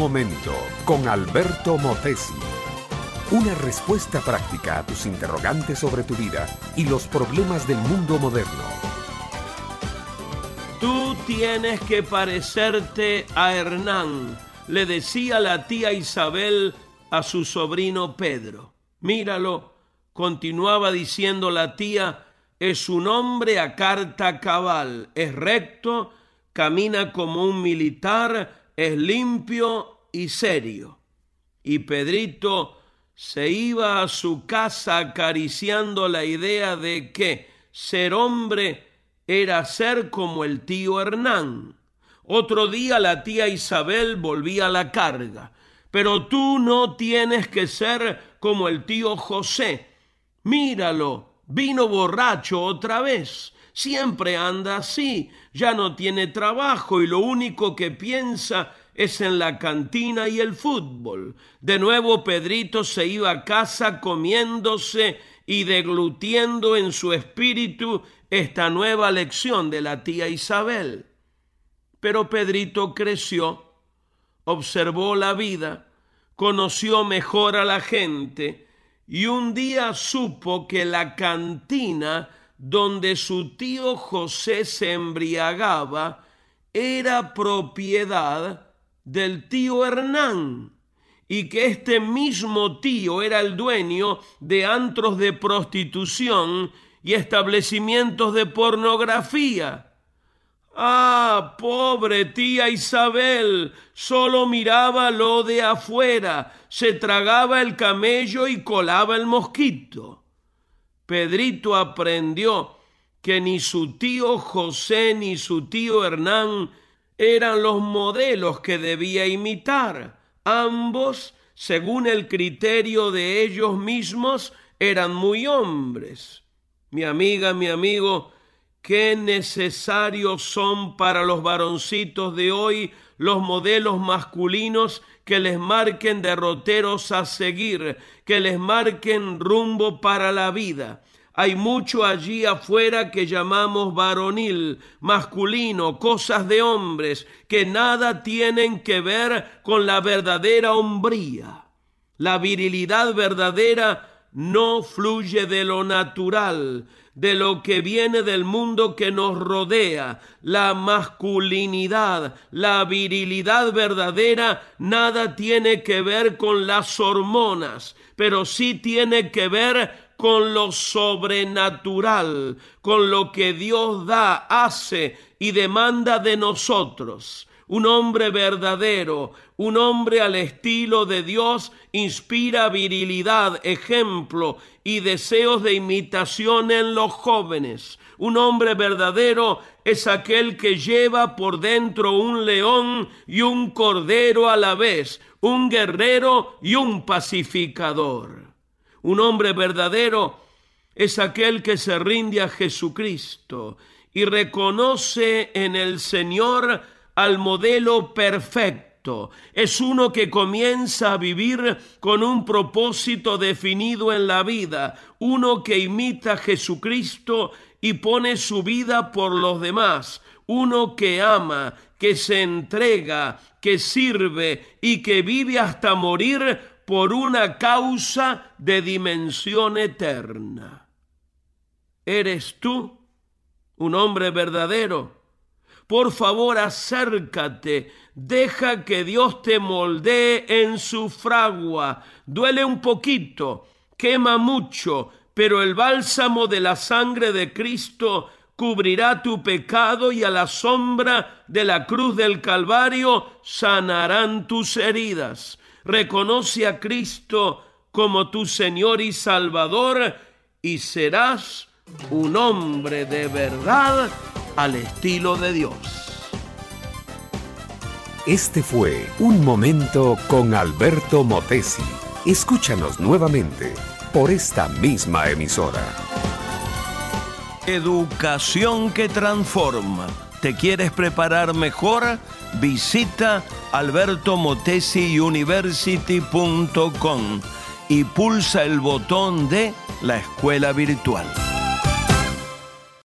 momento con Alberto Motesi. Una respuesta práctica a tus interrogantes sobre tu vida y los problemas del mundo moderno. Tú tienes que parecerte a Hernán, le decía la tía Isabel a su sobrino Pedro. Míralo, continuaba diciendo la tía, es un hombre a carta cabal, es recto, camina como un militar, es limpio y serio. Y Pedrito se iba a su casa acariciando la idea de que ser hombre era ser como el tío Hernán. Otro día la tía Isabel volvía a la carga. Pero tú no tienes que ser como el tío José. Míralo, Vino borracho otra vez. Siempre anda así. Ya no tiene trabajo y lo único que piensa es en la cantina y el fútbol. De nuevo Pedrito se iba a casa comiéndose y deglutiendo en su espíritu esta nueva lección de la tía Isabel. Pero Pedrito creció, observó la vida, conoció mejor a la gente, y un día supo que la cantina donde su tío José se embriagaba era propiedad del tío Hernán y que este mismo tío era el dueño de antros de prostitución y establecimientos de pornografía. Ah, pobre tía Isabel, solo miraba lo de afuera, se tragaba el camello y colaba el mosquito. Pedrito aprendió que ni su tío José ni su tío Hernán eran los modelos que debía imitar. Ambos, según el criterio de ellos mismos, eran muy hombres. Mi amiga, mi amigo, qué necesarios son para los varoncitos de hoy los modelos masculinos que les marquen derroteros a seguir, que les marquen rumbo para la vida. Hay mucho allí afuera que llamamos varonil, masculino, cosas de hombres, que nada tienen que ver con la verdadera hombría. La virilidad verdadera no fluye de lo natural, de lo que viene del mundo que nos rodea, la masculinidad, la virilidad verdadera, nada tiene que ver con las hormonas, pero sí tiene que ver con lo sobrenatural, con lo que Dios da, hace y demanda de nosotros un hombre verdadero, un hombre al estilo de Dios, inspira virilidad, ejemplo y deseos de imitación en los jóvenes. Un hombre verdadero es aquel que lleva por dentro un león y un cordero a la vez, un guerrero y un pacificador. Un hombre verdadero es aquel que se rinde a Jesucristo y reconoce en el Señor al modelo perfecto. Es uno que comienza a vivir con un propósito definido en la vida, uno que imita a Jesucristo y pone su vida por los demás, uno que ama, que se entrega, que sirve y que vive hasta morir por una causa de dimensión eterna. ¿Eres tú un hombre verdadero? Por favor, acércate, deja que Dios te moldee en su fragua. Duele un poquito, quema mucho, pero el bálsamo de la sangre de Cristo cubrirá tu pecado y a la sombra de la cruz del Calvario sanarán tus heridas. Reconoce a Cristo como tu Señor y Salvador y serás un hombre de verdad al estilo de Dios. Este fue Un Momento con Alberto Motesi. Escúchanos nuevamente por esta misma emisora. Educación que transforma. ¿Te quieres preparar mejor? Visita albertomotesiuniversity.com y pulsa el botón de la escuela virtual.